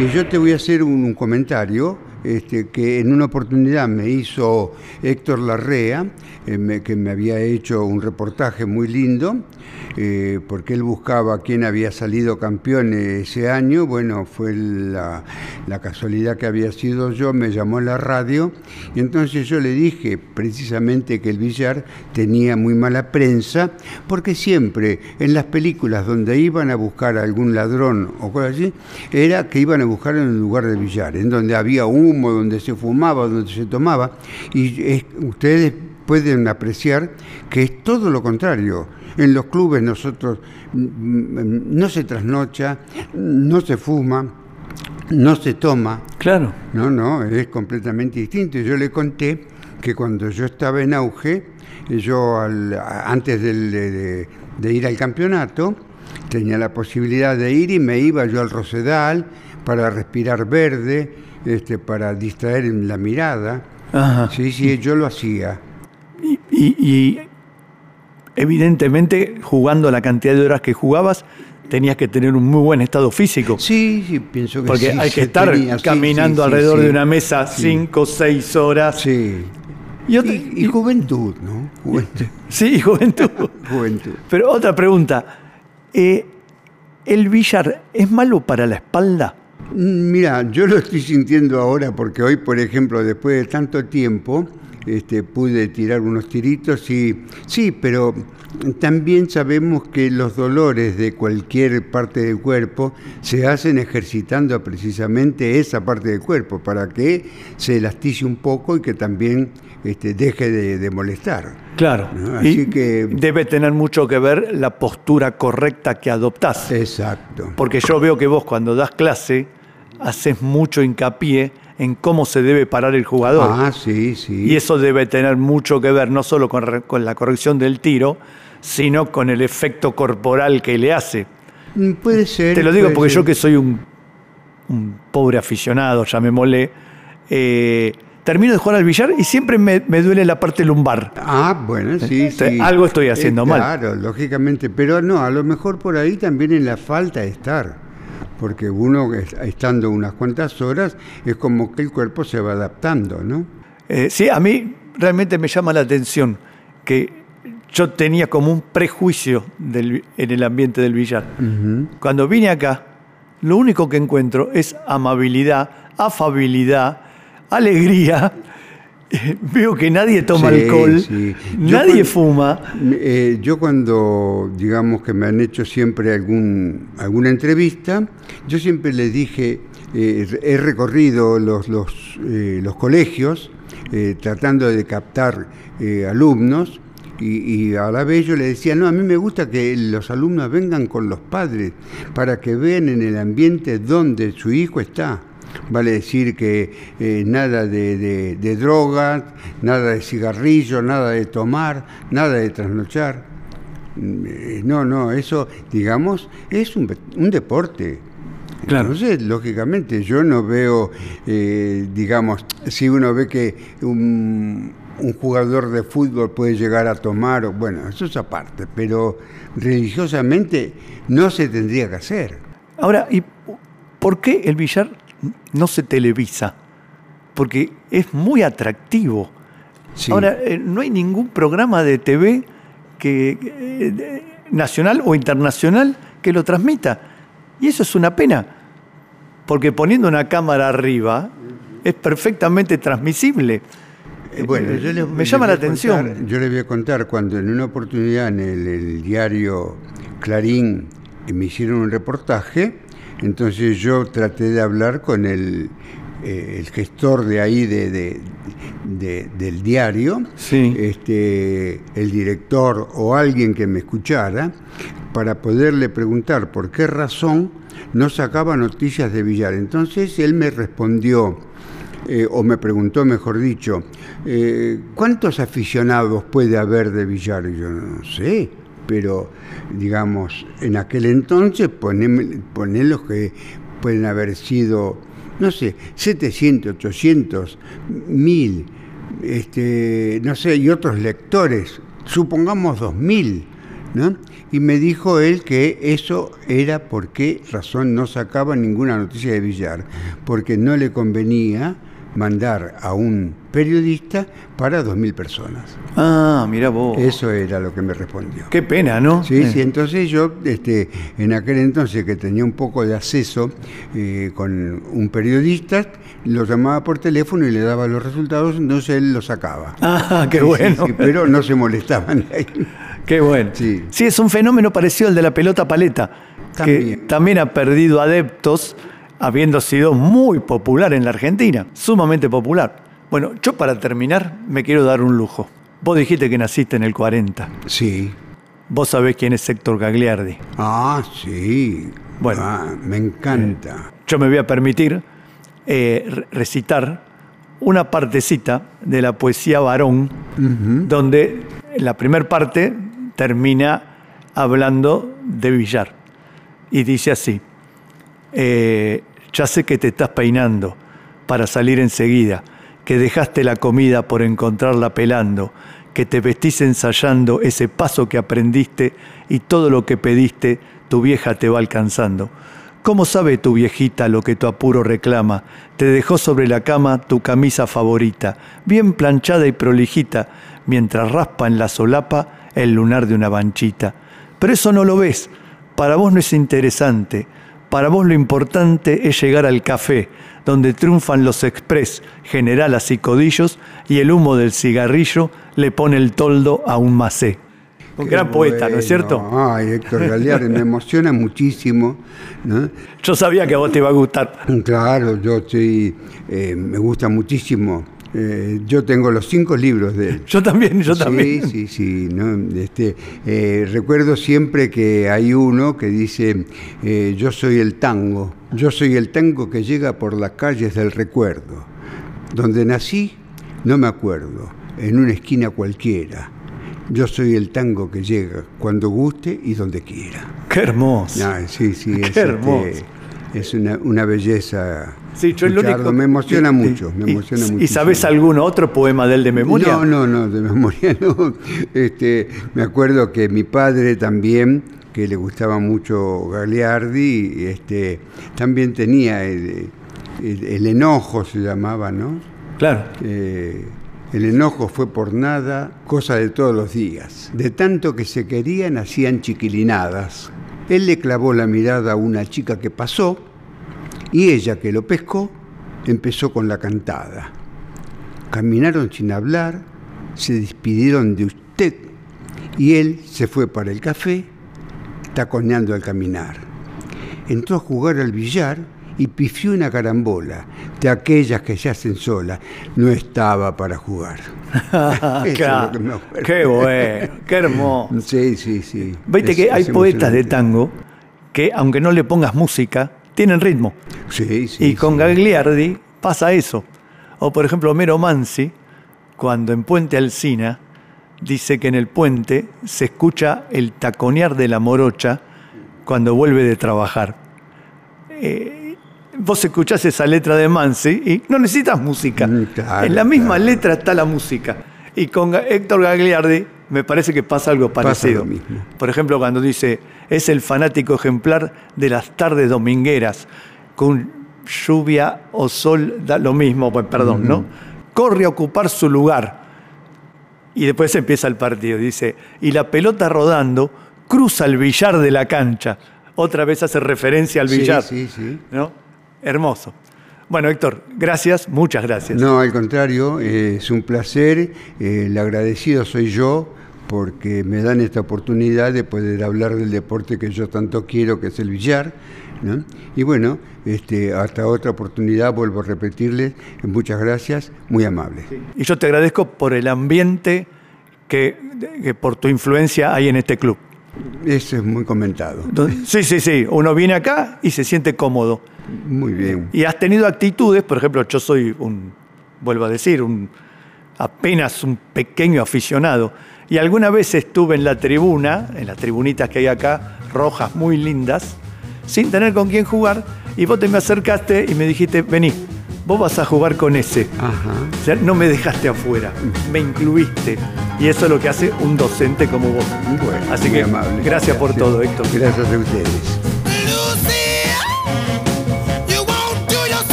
Y yo te voy a hacer un, comentario este, que en una oportunidad me hizo Héctor Larrea, eh, que me había hecho un reportaje muy lindo, eh, porque él buscaba quién había salido campeón ese año. Bueno, fue la, casualidad que había sido yo, me llamó la radio, y entonces yo le dije precisamente que el billar tenía muy mala prensa, porque siempre en las películas donde iban a buscar a algún ladrón o cosas así, era que iban a buscar en un lugar de billar, en donde había humo, donde se fumaba, donde se tomaba, y es- ustedes pueden apreciar que es todo lo contrario. En los clubes nosotros mm, mm, no se trasnocha, no se fuma, no se toma. Claro. No, no, es completamente distinto. Yo le conté que cuando yo estaba en auge, yo al- antes del- de, de- de ir al campeonato, tenía la posibilidad de ir y me iba yo al Rosedal para respirar verde, este, para distraer la mirada. Ajá. Sí, sí, yo lo hacía. Y, y evidentemente, jugando la cantidad de horas que jugabas, tenías que tener un muy buen estado físico. Sí, sí, pienso que Porque sí, hay que estar tenía, caminando sí, alrededor de una mesa cinco seis horas. Sí. Y, otra- Y, y juventud, ¿no? Juventud. sí, juventud. juventud. Pero otra pregunta. eh, ¿El billar es malo para la espalda? Mm, Mira, yo lo estoy sintiendo ahora porque hoy, por ejemplo, después de tanto tiempo, este, pude tirar unos tiritos y sí, pero también sabemos que los dolores de cualquier parte del cuerpo se hacen ejercitando precisamente esa parte del cuerpo para que se elastice un poco y que también este, deje de, de molestar. Claro. ¿no? Y que debe tener mucho que ver la postura correcta que adoptás. exacto. Porque yo veo que vos cuando das clase haces mucho hincapié en cómo se debe parar el jugador. Ah, sí, sí. Y eso debe tener mucho que ver no solo con, la corrección del tiro, sino con el efecto corporal que le hace. Mm, Puede ser. Te lo digo porque ser. yo que soy un, un pobre aficionado, ya me molé, eh, termino de jugar al billar y siempre me, me duele la parte lumbar. Ah, bueno, sí, Este, sí. algo estoy haciendo mal. Claro, lógicamente, pero no, a lo mejor por ahí también en la falta de estar, porque uno es- estando unas cuantas horas es como que el cuerpo se va adaptando, ¿no? Eh, sí, a mí realmente me llama la atención que yo tenía como un prejuicio del- en el ambiente del billar. Cuando vine acá, lo único que encuentro es amabilidad, afabilidad, alegría. Veo que nadie toma Sí, alcohol, sí. Nadie fuma. Eh, yo cuando, digamos que me han hecho siempre algún, alguna entrevista, yo siempre les dije, eh, he recorrido los, los, eh, los colegios eh, tratando de captar eh, alumnos y, y a la vez yo le decía, no, a mí me gusta que los alumnos vengan con los padres para que vean en el ambiente donde su hijo está. Vale decir que eh, nada de, de, de drogas, nada de cigarrillo, nada de tomar, nada de trasnochar. Eh, No, no, eso, digamos, es un, un deporte. Claro. Entonces, lógicamente, yo no veo, eh, digamos, si uno ve que un, un jugador de fútbol puede llegar a tomar, bueno, eso es aparte, pero religiosamente no se tendría que hacer. Ahora, ¿y por qué el billar no se televisa? Porque es muy atractivo. Sí. Ahora, eh, no hay ningún programa de TV que, eh, nacional o internacional que lo transmita. Y eso es una pena, porque poniendo una cámara arriba es perfectamente transmisible. Eh, Bueno, yo les- me llama la atención. contar- yo les voy a contar cuando en una oportunidad en el, el diario Clarín me hicieron un reportaje, entonces yo traté de hablar con el, eh, el gestor de ahí de, de- de- del diario, este, el director o alguien que me escuchara, para poderle preguntar por qué razón no sacaba noticias de Villar. Entonces él me respondió, eh, o me preguntó, mejor dicho, eh, ¿cuántos aficionados puede haber de Villar? Y yo no sé, pero digamos, en aquel entonces poné, poné los que pueden haber sido, no sé, 700, 800, 1000, este, no sé, y otros lectores, supongamos 2000, ¿no? Y me dijo él que eso era por qué razón no sacaba ninguna noticia de Villar, porque no le convenía mandar a un periodista para 2.000 personas. Ah, mira vos. Eso era lo que me respondió. Qué pena, ¿no? Sí, Eh. sí, entonces yo, este, en aquel entonces que tenía un poco de acceso eh, con un periodista, lo llamaba por teléfono y le daba los resultados, entonces él los sacaba. Ah, qué Sí, bueno. sí, pero no se molestaban ahí. Qué bueno. Sí. Sí, es un fenómeno parecido al de la pelota paleta, que También. también ha perdido adeptos, habiendo sido muy popular en la Argentina, sumamente popular. Bueno, yo para terminar me quiero dar un lujo. Vos dijiste que naciste en el 40. Sí. Vos sabés quién es Héctor Gagliardi. Ah, sí. Bueno. Ah, me encanta. Yo me voy a permitir eh, re- recitar una partecita de la poesía varón, donde la primera parte termina hablando de billar. Y dice así, eh, ya sé que te estás peinando para salir enseguida, que dejaste la comida por encontrarla pelando, que te vestís ensayando ese paso que aprendiste y todo lo que pediste tu vieja te va alcanzando. ¿Cómo sabe tu viejita lo que tu apuro reclama? Te dejó sobre la cama tu camisa favorita, bien planchada y prolijita, mientras raspa en la solapa el lunar de una banchita. Pero eso no lo ves, para vos no es interesante. Para vos lo importante es llegar al café, donde triunfan los express, generalas y codillos, y el humo del cigarrillo le pone el toldo a un macé. Un Qué gran poeta, ¿no es cierto? Ay, Héctor Galeardi, me emociona muchísimo. ¿no? Yo sabía que a vos te iba a gustar. Claro, yo estoy, eh, me gusta muchísimo. Eh, yo tengo los cinco libros de él. Yo también, yo sí, también. Sí, sí, ¿no? Este, eh, recuerdo siempre que hay uno que dice, eh, yo soy el tango, yo soy el tango que llega por las calles del recuerdo. Donde nací, no me acuerdo, en una esquina cualquiera. Yo soy el tango que llega cuando guste y donde quiera. Qué hermoso. Ah, sí, sí, Qué es, este, hermoso. es una, una belleza. Sí, yo el único- Me emociona y- mucho, me y- emociona ¿Y mucho. sabés algún otro poema de él de memoria? No, no, no, de memoria no. Este, me acuerdo que mi padre también, que le gustaba mucho Gagliardi, este, también tenía el, el- el enojo, se llamaba, ¿no? Claro. Eh, el enojo fue por nada, cosa de todos los días. De tanto que se querían, hacían chiquilinadas. Él le clavó la mirada a una chica que pasó y ella que lo pescó empezó con la cantada. Caminaron sin hablar, se despidieron de usted y él se fue para el café, taconeando al caminar. Entró a jugar al billar y pifió una carambola, de aquellas que se hacen sola. No estaba para jugar. Es Claro. Qué bueno, qué hermoso. Sí, sí, sí. Viste Es- que hay poetas de tango que, aunque no le pongas música, tienen ritmo. Sí, sí. y con sí. Gagliardi pasa eso. O por ejemplo, Homero Mansi, cuando en Puente Alsina dice que en el puente se escucha el taconear de la morocha cuando vuelve de trabajar. Eh, vos escuchás esa letra de Mansi y no necesitas música. en la misma letra está la música. Y con Héctor Gagliardi me parece que pasa algo parecido. Por ejemplo, cuando dice, es el fanático ejemplar de las tardes domingueras, con lluvia o sol, da lo mismo, pues, perdón, ¿no? Corre a ocupar su lugar. Y después empieza el partido. Dice, y la pelota rodando cruza el billar de la cancha. Otra vez hace referencia al billar. Sí, sí, ¿no? Hermoso. Bueno, Héctor, gracias, muchas gracias. No, al contrario, es un placer. Eh, el agradecido soy yo porque me dan esta oportunidad de poder hablar del deporte que yo tanto quiero, que es el billar. Y bueno, este, hasta otra oportunidad, vuelvo a repetirles, muchas gracias, muy amable. Y yo te agradezco por el ambiente que, que por tu influencia hay en este club. Eso es muy comentado. Sí, sí, sí. Uno viene acá y se siente cómodo. Muy bien. Y has tenido actitudes, por ejemplo, yo soy un, vuelvo a decir, un apenas un pequeño aficionado. Y alguna vez estuve en la tribuna, en las tribunitas que hay acá, rojas, muy lindas, sin tener con quién jugar, y vos te me acercaste y me dijiste, vení, vos vas a jugar con ese. O sea, no me dejaste afuera, me incluiste. Y eso es lo que hace un docente como vos. Así que amable. gracias por todo, Héctor. Gracias a ustedes.